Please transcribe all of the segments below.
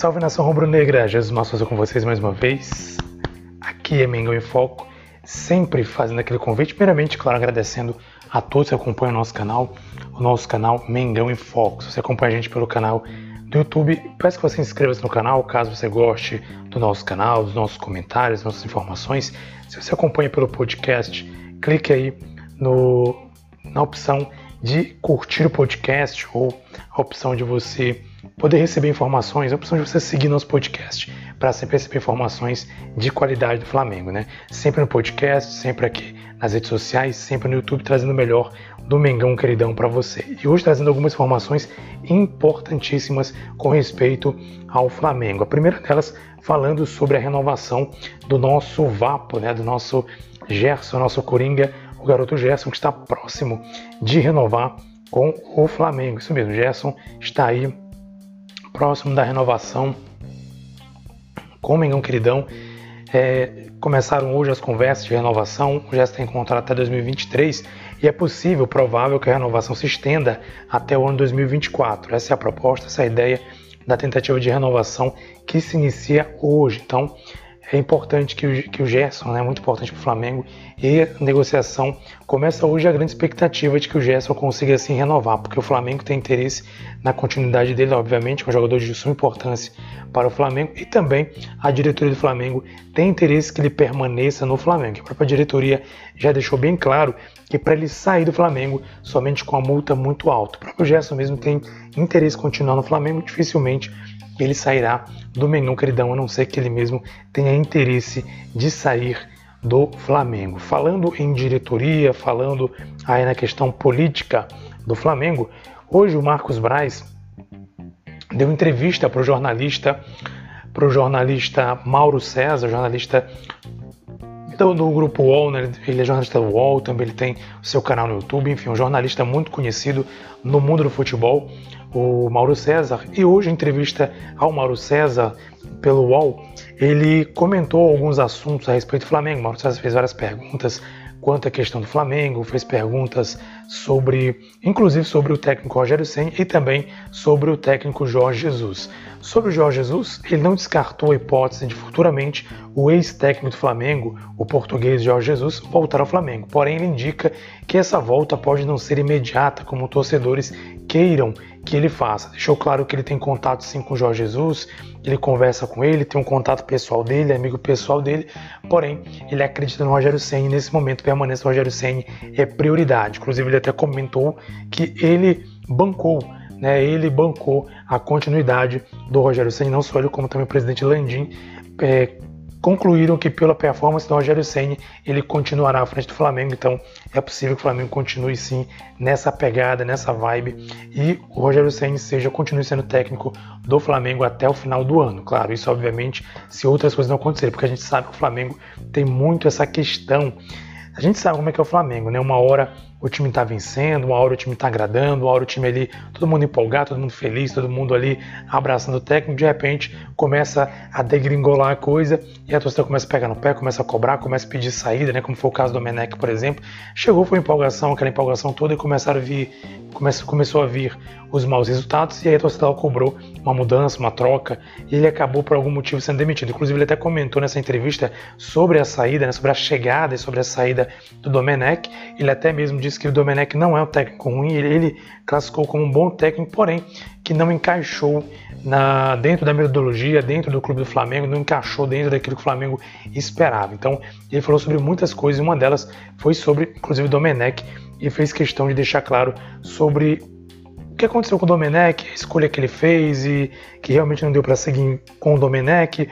Salve, nação rubro-negra! Jesus Massa com vocês mais uma vez. Aqui é Mengão em Foco, sempre fazendo aquele convite. Primeiramente, claro, agradecendo a todos que acompanham o nosso canal, o nosso canal Mengão em Foco. Se você acompanha a gente pelo canal do YouTube, peço que você inscreva-se no canal, caso você goste do nosso canal, dos nossos comentários, das nossas informações. Se você acompanha pelo podcast, clique aí no, na opção de curtir o podcast ou a opção de você poder receber informações, a opção de você seguir nosso podcast para sempre receber informações de qualidade do Flamengo, né? Sempre no podcast, sempre aqui nas redes sociais, sempre no YouTube, trazendo o melhor do Mengão queridão para você. E hoje trazendo algumas informações importantíssimas com respeito ao Flamengo. A primeira delas falando sobre a renovação do nosso Vapo, né? Do nosso Gerson, nosso Coringa, o garoto Gerson que está próximo de renovar com o Flamengo. Isso mesmo, Gerson está aí próximo da renovação com o Mengão Queridão. É, começaram hoje as conversas de renovação, já está em contrato até 2023 e é possível, provável que a renovação se estenda até o ano 2024. Essa é a proposta, essa é a ideia da tentativa de renovação que se inicia hoje. Então, é importante que o, que o Gerson, é né, muito importante para o Flamengo, e a negociação começa hoje a grande expectativa de que o Gerson consiga assim renovar, porque o Flamengo tem interesse na continuidade dele, obviamente, é um jogador de suma importância para o Flamengo, e também a diretoria do Flamengo tem interesse que ele permaneça no Flamengo. A própria diretoria já deixou bem claro que para ele sair do Flamengo somente com a multa muito alta. O próprio Gerson mesmo tem interesse em continuar no Flamengo, dificilmente ele sairá do Mengão Queridão, a não ser que ele mesmo tenha interesse de sair do Flamengo. Falando em diretoria, falando aí na questão política do Flamengo, hoje o Marcos Braz deu entrevista para o jornalista, para o jornalista Mauro César, jornalista do, do grupo UOL, né? ele é jornalista do UOL, também ele tem o seu canal no YouTube, enfim, um jornalista muito conhecido no mundo do futebol o Mauro César, e hoje, em entrevista ao Mauro César pelo UOL, ele comentou alguns assuntos a respeito do Flamengo. Mauro César fez várias perguntas quanto à questão do Flamengo, fez perguntas sobre, inclusive sobre o técnico Rogério Senna e também sobre o técnico Jorge Jesus. Sobre o Jorge Jesus, ele não descartou a hipótese de futuramente o ex-técnico do Flamengo, o português Jorge Jesus, voltar ao Flamengo. Porém, ele indica que essa volta pode não ser imediata, como torcedores queiram que ele faça. Deixou claro que ele tem contato sim com o Jorge Jesus, ele conversa com ele, tem um contato pessoal dele, amigo pessoal dele, porém, ele acredita no Rogério Senna e nesse momento permanece o Rogério Senna é prioridade. Inclusive, ele até comentou que ele bancou né, ele bancou a continuidade do Rogério Senna, não só ele, como também o presidente Landim, é, concluíram que pela performance do Rogério Senna ele continuará à frente do Flamengo, então é possível que o Flamengo continue sim nessa pegada, nessa vibe e o Rogério Senna seja continue sendo técnico do Flamengo até o final do ano. Claro, isso obviamente se outras coisas não acontecerem, porque a gente sabe que o Flamengo tem muito essa questão. A gente sabe como é que é o Flamengo, né? Uma hora o time está vencendo, uma hora o time está agradando, uma hora o time ali, todo mundo empolgado, todo mundo feliz, todo mundo ali abraçando o técnico, de repente começa a degringolar a coisa e a torcida começa a pegar no pé, começa a cobrar, começa a pedir saída, né? Como foi o caso do Menec, por exemplo. Chegou, foi empolgação, aquela empolgação toda e começaram a vir, começou, começou a vir os maus resultados e aí a torcida cobrou uma mudança, uma troca e ele acabou por algum motivo sendo demitido. Inclusive ele até comentou nessa entrevista sobre a saída, né? sobre a chegada e sobre a saída do Domenech. Ele até mesmo disse disse que o Domenech não é um técnico ruim, ele, ele classificou como um bom técnico, porém que não encaixou na, dentro da metodologia, dentro do clube do Flamengo, não encaixou dentro daquilo que o Flamengo esperava. Então ele falou sobre muitas coisas, e uma delas foi sobre, inclusive, o Domenech, e fez questão de deixar claro sobre o que aconteceu com o Domenech, a escolha que ele fez e que realmente não deu para seguir com o Domenech.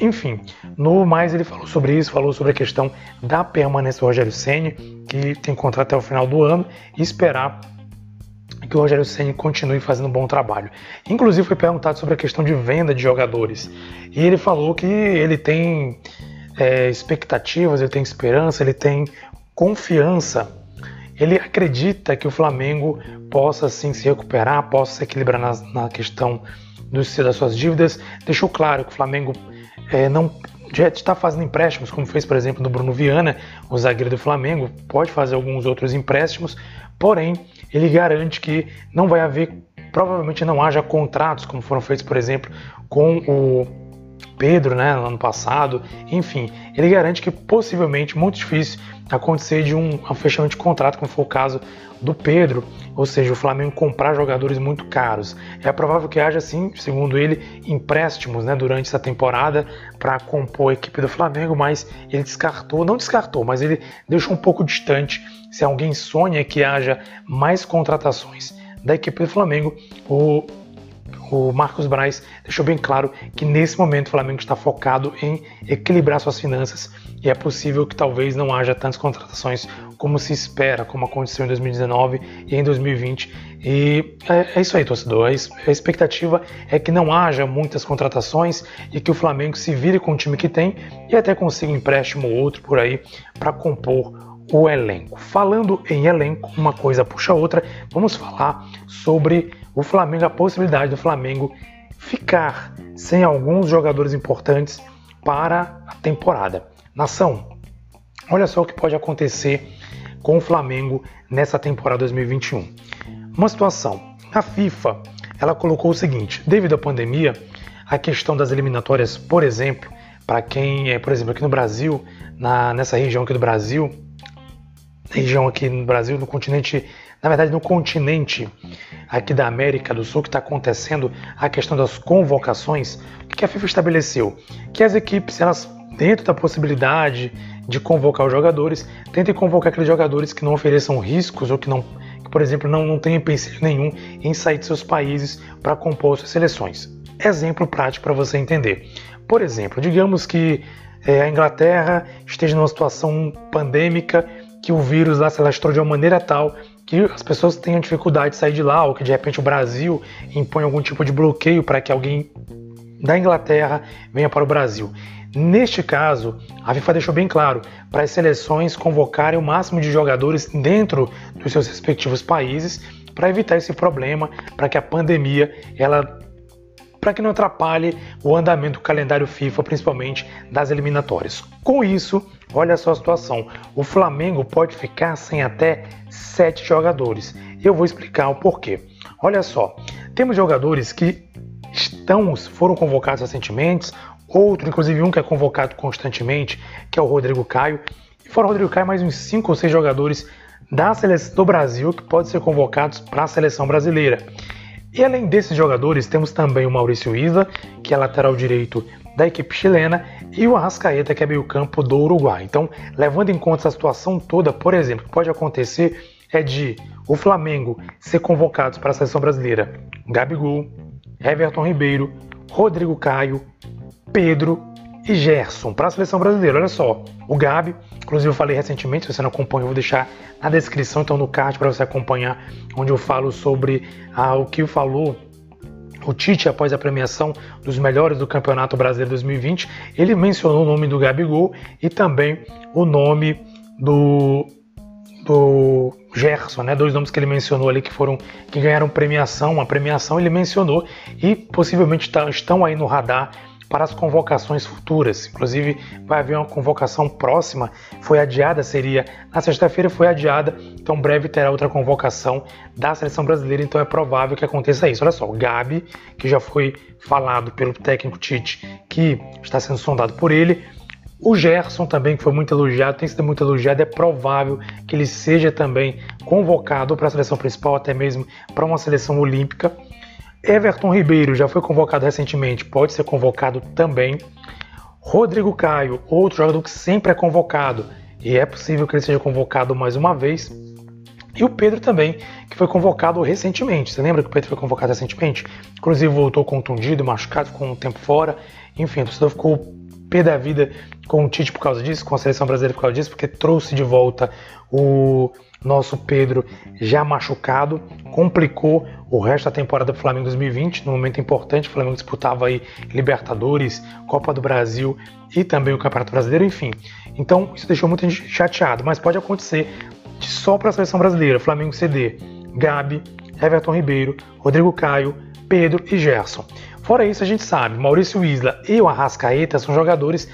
Enfim, no mais ele falou sobre isso, falou sobre a questão da permanência do Rogério Ceni, que tem contrato até o final do ano, e esperar que o Rogério Ceni continue fazendo um bom trabalho. Inclusive foi perguntado sobre a questão de venda de jogadores e ele falou que ele tem é, expectativas, ele tem esperança, ele tem confiança. Ele acredita que o Flamengo possa sim se recuperar, possa se equilibrar na, na questão dos, das suas dívidas. Deixou claro que o Flamengo é, não já está fazendo empréstimos, como fez, por exemplo, do Bruno Viana, o zagueiro do Flamengo, pode fazer alguns outros empréstimos, porém, ele garante que não vai haver, provavelmente não haja contratos, como foram feitos, por exemplo, com o Pedro, né, no ano passado. Enfim, ele garante que possivelmente, muito difícil, acontecer de um, fechamento de contrato, como foi o caso do Pedro, ou seja, o Flamengo comprar jogadores muito caros. É provável que haja, sim, segundo ele, empréstimos né, durante essa temporada para compor a equipe do Flamengo, mas ele descartou, não descartou, mas ele deixou um pouco distante. Se alguém sonha que haja mais contratações da equipe do Flamengo, o o Marcos Braz deixou bem claro que nesse momento o Flamengo está focado em equilibrar suas finanças e é possível que talvez não haja tantas contratações como se espera, como aconteceu em 2019 e em 2020. E é, é isso aí, torcedor. A expectativa é que não haja muitas contratações e que o Flamengo se vire com o time que tem e até consiga um empréstimo ou outro por aí para compor o elenco. Falando em elenco, uma coisa puxa a outra, vamos falar sobre o Flamengo, a possibilidade do Flamengo ficar sem alguns jogadores importantes para a temporada. Nação, olha só o que pode acontecer com o Flamengo nessa temporada 2021. Uma situação, a FIFA, ela colocou o seguinte: devido à pandemia, a questão das eliminatórias, por exemplo, para quem é, por exemplo, aqui no Brasil, na, nessa região aqui do Brasil, região aqui no Brasil, no continente, na verdade no continente aqui da América do Sul, que está acontecendo a questão das convocações, o que a FIFA estabeleceu? Que as equipes, elas, dentro da possibilidade de convocar os jogadores, tentem convocar aqueles jogadores que não ofereçam riscos ou que não, por exemplo, não, não tenham empecilho nenhum em sair de seus países para compor suas seleções. Exemplo prático para você entender. Por exemplo, digamos que é, a Inglaterra esteja numa situação pandêmica que o vírus lá se alastrou de uma maneira tal que as pessoas tenham dificuldade de sair de lá, ou que de repente o Brasil impõe algum tipo de bloqueio para que alguém da Inglaterra venha para o Brasil. Neste caso, a FIFA deixou bem claro para as seleções convocarem o máximo de jogadores dentro dos seus respectivos países para evitar esse problema, para que a pandemia ela para que não atrapalhe o andamento do calendário FIFA, principalmente das eliminatórias. Com isso, olha só a situação: o Flamengo pode ficar sem até sete jogadores. Eu vou explicar o porquê. Olha só, temos jogadores que estão, foram convocados recentemente, outro, inclusive um que é convocado constantemente, que é o Rodrigo Caio. E fora o Rodrigo Caio, mais uns cinco ou seis jogadores da seleção do Brasil que podem ser convocados para a seleção brasileira. E além desses jogadores, temos também o Maurício Isla, que é lateral direito da equipe chilena, e o Arrascaeta, que é meio-campo do Uruguai. Então, levando em conta essa situação toda, por exemplo, que pode acontecer é de o Flamengo ser convocado para a seleção brasileira Gabigol, Everton Ribeiro, Rodrigo Caio, Pedro e Gerson para a seleção brasileira. Olha só, o Gabi, inclusive eu falei recentemente, se você não acompanha, eu vou deixar na descrição, então no card para você acompanhar, onde eu falo sobre ah, o que falou o Tite após a premiação dos melhores do Campeonato Brasileiro 2020. Ele mencionou o nome do Gabigol e também o nome do do Gerson, né? Dois nomes que ele mencionou ali que foram que ganharam premiação, uma premiação ele mencionou e possivelmente tá, estão aí no radar para as convocações futuras. Inclusive, vai haver uma convocação próxima, foi adiada, seria na sexta-feira, foi adiada, então breve terá outra convocação da seleção brasileira, então é provável que aconteça isso. Olha só, o Gabi, que já foi falado pelo técnico Tite, que está sendo sondado por ele, O Gerson também, que foi muito elogiado, tem sido muito elogiado, é provável que ele seja também convocado para a seleção principal, até mesmo para uma seleção olímpica. Everton Ribeiro já foi convocado recentemente, pode ser convocado também. Rodrigo Caio, outro jogador que sempre é convocado, e é possível que ele seja convocado mais uma vez. E o Pedro também, que foi convocado recentemente. Você lembra que o Pedro foi convocado recentemente? Inclusive voltou contundido, machucado, ficou um tempo fora. Enfim, o torcedor ficou pé da vida com o Tite por causa disso, com a seleção brasileira por causa disso, porque trouxe de volta o nosso Pedro já machucado, complicou o resto da temporada do Flamengo 2020, num momento importante, o Flamengo disputava aí Libertadores, Copa do Brasil e também o Campeonato Brasileiro, enfim. Então isso deixou muita gente chateado, mas pode acontecer só para a seleção brasileira, Flamengo CD, Gabi, Everton Ribeiro, Rodrigo Caio, Pedro e Gerson. Fora isso, a gente sabe, Maurício Isla e o Arrascaeta são jogadores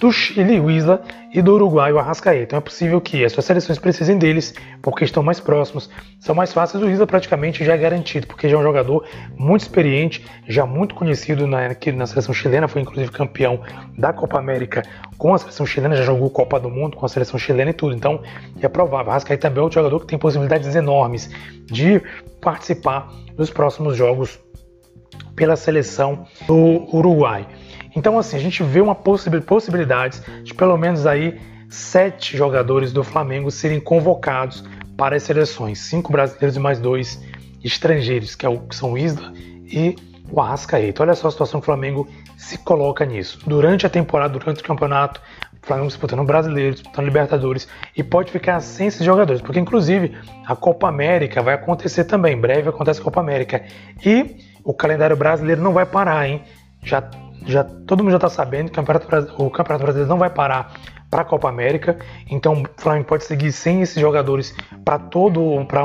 do Chile, o Isla, e do Uruguai, o Arrascaeta. Então é possível que as suas seleções precisem deles, porque estão mais próximos, são mais fáceis. O Isla praticamente já é garantido, porque já é um jogador muito experiente, já muito conhecido na, aqui na seleção chilena, foi inclusive campeão da Copa América com a seleção chilena, já jogou Copa do Mundo com a seleção chilena e tudo. Então é provável. Arrascaeta também é outro jogador que tem possibilidades enormes de participar dos próximos jogos pela seleção do Uruguai. Então, assim, a gente vê uma possibilidade de pelo menos aí sete jogadores do Flamengo serem convocados para as seleções, cinco brasileiros e mais dois estrangeiros, que, é o, que são o Isla e o Arrascaeta. Olha só a situação que o Flamengo se coloca nisso. Durante a temporada, durante o campeonato, o Flamengo disputando o Brasileiro, disputando Libertadores, e pode ficar sem esses jogadores, porque inclusive a Copa América vai acontecer também, em breve acontece a Copa América. E o calendário brasileiro não vai parar, hein? Já, já todo mundo já está sabendo que o Campeonato, o Campeonato Brasileiro não vai parar para a Copa América, então o Flamengo pode seguir sem esses jogadores para todo para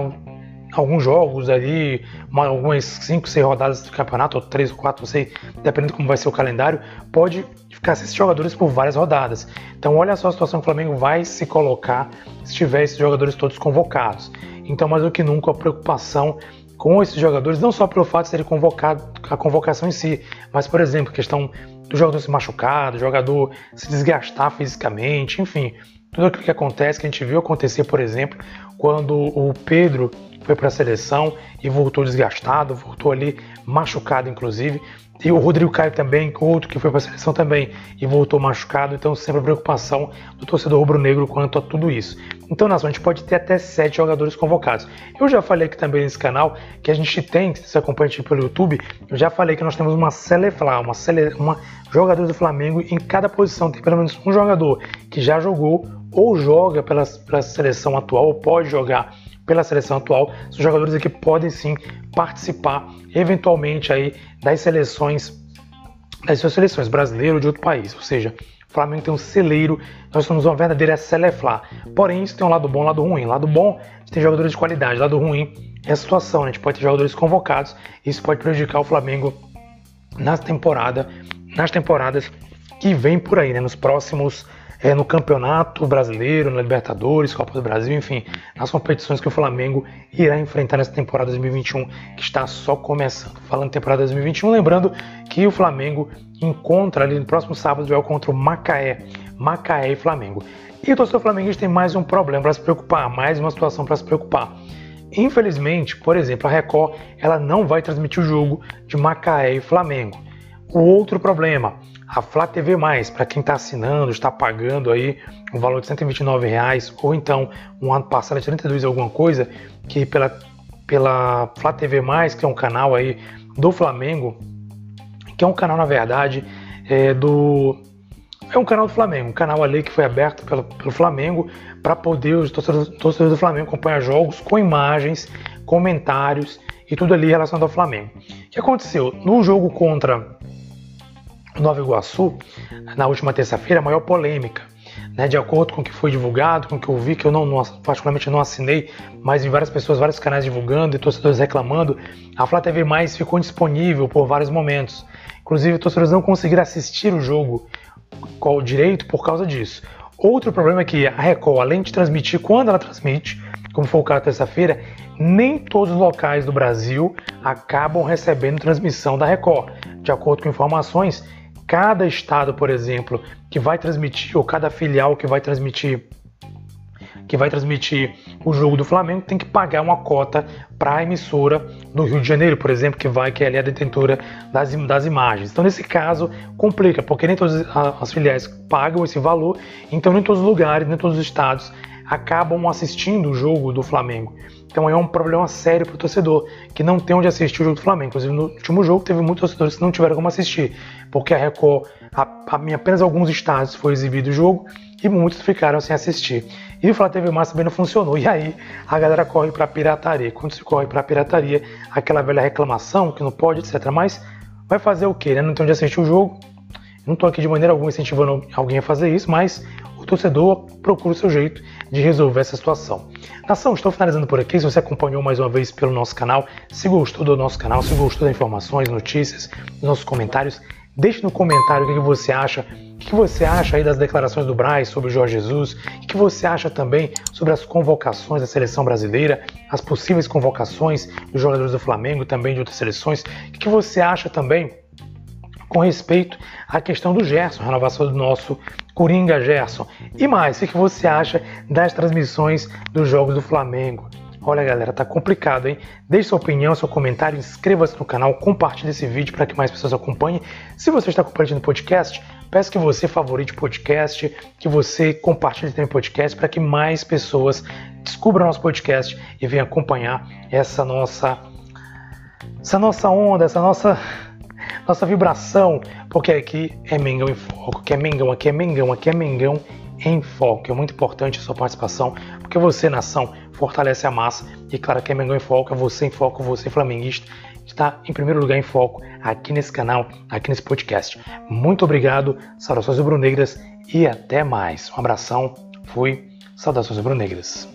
alguns jogos ali, uma, algumas 5, 6 rodadas do campeonato, ou 3 ou 4, não sei, dependendo de como vai ser o calendário, pode ficar sem esses jogadores por várias rodadas. Então olha só a situação que o Flamengo vai se colocar se tiver esses jogadores todos convocados. Então mais do que nunca a preocupação com esses jogadores, não só pelo fato de serem convocados, a convocação em si, mas, por exemplo, questão do jogador se machucar, do jogador se desgastar fisicamente, enfim, tudo aquilo que acontece, que a gente viu acontecer, por exemplo, quando o Pedro foi para a seleção e voltou desgastado, voltou ali machucado, inclusive. E o Rodrigo Caio também, outro que foi para a seleção também e voltou machucado, então sempre a preocupação do torcedor rubro-negro quanto a tudo isso. Então, Nação, a gente pode ter até sete jogadores convocados. Eu já falei aqui também nesse canal que a gente tem, se você acompanha pelo YouTube, eu já falei que nós temos uma Selefla, uma, sele, uma jogador do Flamengo em cada posição, tem pelo menos um jogador que já jogou ou joga pela, pela seleção atual, ou pode jogar pela seleção atual, são jogadores que podem sim participar eventualmente aí das seleções, das suas seleções brasileiras ou de outro país. Ou seja, o Flamengo tem um celeiro, nós somos uma verdadeira Seleflá. Porém, isso tem um lado bom e um lado ruim. Lado bom, tem jogadores de qualidade. Lado ruim é a situação, né? a gente pode ter jogadores convocados. Isso pode prejudicar o Flamengo nas temporada, nas temporadas que vem por aí, né? nos próximos é, no Campeonato Brasileiro, na Libertadores, Copa do Brasil, enfim, nas competições que o Flamengo irá enfrentar nessa temporada 2021, que está só começando. Falando em temporada 2021, lembrando que o Flamengo encontra ali no próximo sábado duelo contra o Macaé, Macaé e Flamengo. E o torcedor flamenguista tem mais um problema para se preocupar, mais uma situação para se preocupar. Infelizmente, por exemplo, a Record ela não vai transmitir o jogo de Macaé e Flamengo. O outro problema, a Flá TV+, para quem está assinando, está pagando aí um valor de 129 reais ou então um ano passado de 32 alguma coisa, que pela, pela Flá TV+, que é um canal aí do Flamengo, que é um canal, na verdade, é do... É um canal do Flamengo, um canal ali que foi aberto pelo, pelo Flamengo para poder os torcedores, torcedores do Flamengo acompanhar jogos com imagens, comentários e tudo ali relacionado ao Flamengo. O que aconteceu? No jogo contra Nova Iguaçu, na última terça-feira, a maior polêmica. Né, de acordo com o que foi divulgado, com o que eu vi, que eu não, não, particularmente não assinei, mas vi várias pessoas, vários canais divulgando e torcedores reclamando, a Flá TV Mais ficou disponível por vários momentos. Inclusive, torcedores não conseguiram assistir o jogo com direito por causa disso. Outro problema é que a Record, além de transmitir quando ela transmite, como foi o caso terça-feira, nem todos os locais do Brasil acabam recebendo transmissão da Record. De acordo com informações, cada estado, por exemplo, que vai transmitir, ou cada filial que vai transmitir que vai transmitir o jogo do Flamengo tem que pagar uma cota para a emissora do Rio de Janeiro, por exemplo, que vai que é a detentora das, das imagens. Então, nesse caso, complica, porque nem todas as filiais pagam esse valor, então nem todos os lugares, nem todos os estados acabam assistindo o jogo do Flamengo. Então é um problema sério para o torcedor que não tem onde assistir o jogo do Flamengo. Inclusive no último jogo teve muitos torcedores que não tiveram como assistir, porque a Record, a, a, em apenas alguns estados foi exibido o jogo e muitos ficaram sem assistir. E o Flá TV Massa também não funcionou. E aí a galera corre para pirataria. Quando se corre para pirataria, aquela velha reclamação que não pode, etc. Mas vai fazer o quê? Né? Não tem onde assistir o jogo. Não estou aqui de maneira alguma incentivando alguém a fazer isso, mas torcedor procura o seu jeito de resolver essa situação. Nação, estou finalizando por aqui. Se você acompanhou mais uma vez pelo nosso canal, se gostou do nosso canal, se gostou das informações, notícias, nossos comentários, deixe no comentário o que você acha o que você acha aí das declarações do Braz sobre o Jorge Jesus? O que você acha também sobre as convocações da seleção brasileira, as possíveis convocações dos jogadores do Flamengo e também de outras seleções? O que você acha também com respeito à questão do Gerson, renovação do nosso Coringa Gerson? E mais, o que você acha das transmissões dos jogos do Flamengo? Olha galera, tá complicado, hein? Deixe sua opinião, seu comentário, inscreva-se no canal, compartilhe esse vídeo para que mais pessoas acompanhem. Se você está acompanhando o podcast, peço que você favorite o podcast, que você compartilhe também o podcast para que mais pessoas descubram nosso podcast e venham acompanhar essa nossa essa nossa onda, essa nossa nossa vibração, porque aqui é Mengão em Foco, aqui é Mengão, aqui é Mengão, aqui é Mengão em Foco. É muito importante a sua participação, porque você, nação, fortalece a massa. E claro, que é Mengão em Foco, é você em foco, você flamenguista, está em primeiro lugar em foco aqui nesse canal, aqui nesse podcast. Muito obrigado, saudações rubro-negras e até mais. Um abração, fui, saudações rubro-negras.